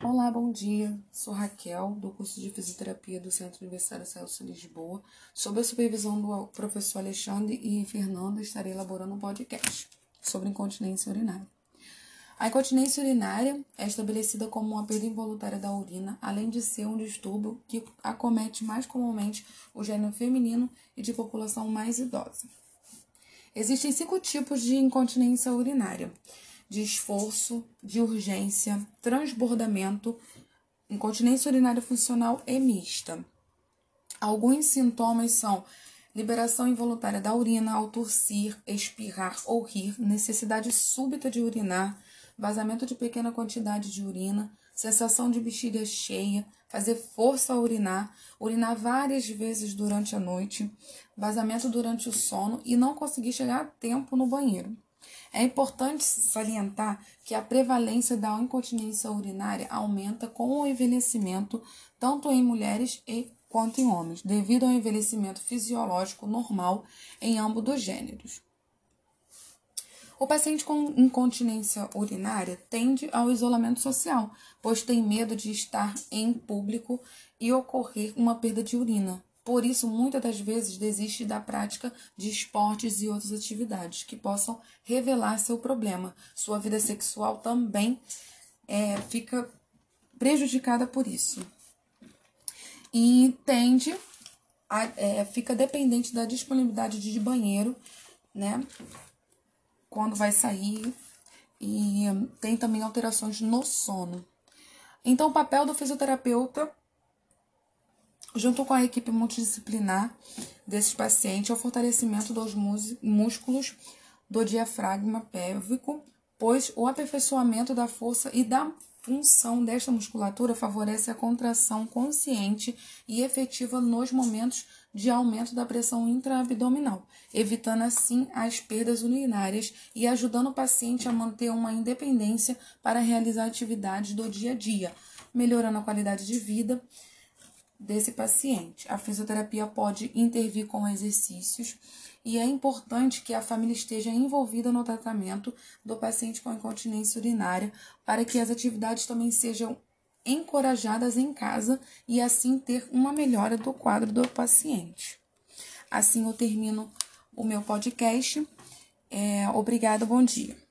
Olá, bom dia. Sou Raquel, do curso de Fisioterapia do Centro Universitário Celso Lisboa. Sob a supervisão do professor Alexandre e Fernanda, estarei elaborando um podcast sobre incontinência urinária. A incontinência urinária é estabelecida como uma perda involuntária da urina, além de ser um distúrbio que acomete mais comumente o gênero feminino e de população mais idosa. Existem cinco tipos de incontinência urinária de esforço, de urgência, transbordamento, incontinência urinária funcional e mista. Alguns sintomas são liberação involuntária da urina ao tossir, espirrar ou rir, necessidade súbita de urinar, vazamento de pequena quantidade de urina, sensação de bexiga cheia, fazer força a urinar, urinar várias vezes durante a noite, vazamento durante o sono e não conseguir chegar a tempo no banheiro. É importante salientar que a prevalência da incontinência urinária aumenta com o envelhecimento, tanto em mulheres quanto em homens, devido ao envelhecimento fisiológico normal em ambos os gêneros. O paciente com incontinência urinária tende ao isolamento social, pois tem medo de estar em público e ocorrer uma perda de urina, por isso, muitas das vezes desiste da prática de esportes e outras atividades que possam revelar seu problema. Sua vida sexual também é, fica prejudicada por isso. E tende a, é, fica dependente da disponibilidade de banheiro, né? Quando vai sair. E tem também alterações no sono. Então, o papel do fisioterapeuta junto com a equipe multidisciplinar desses pacientes, é o fortalecimento dos músculos do diafragma pélvico, pois o aperfeiçoamento da força e da função desta musculatura favorece a contração consciente e efetiva nos momentos de aumento da pressão intraabdominal, evitando assim as perdas urinárias e ajudando o paciente a manter uma independência para realizar atividades do dia a dia, melhorando a qualidade de vida desse paciente. A fisioterapia pode intervir com exercícios e é importante que a família esteja envolvida no tratamento do paciente com incontinência urinária para que as atividades também sejam encorajadas em casa e assim ter uma melhora do quadro do paciente. Assim eu termino o meu podcast. É, obrigada, bom dia.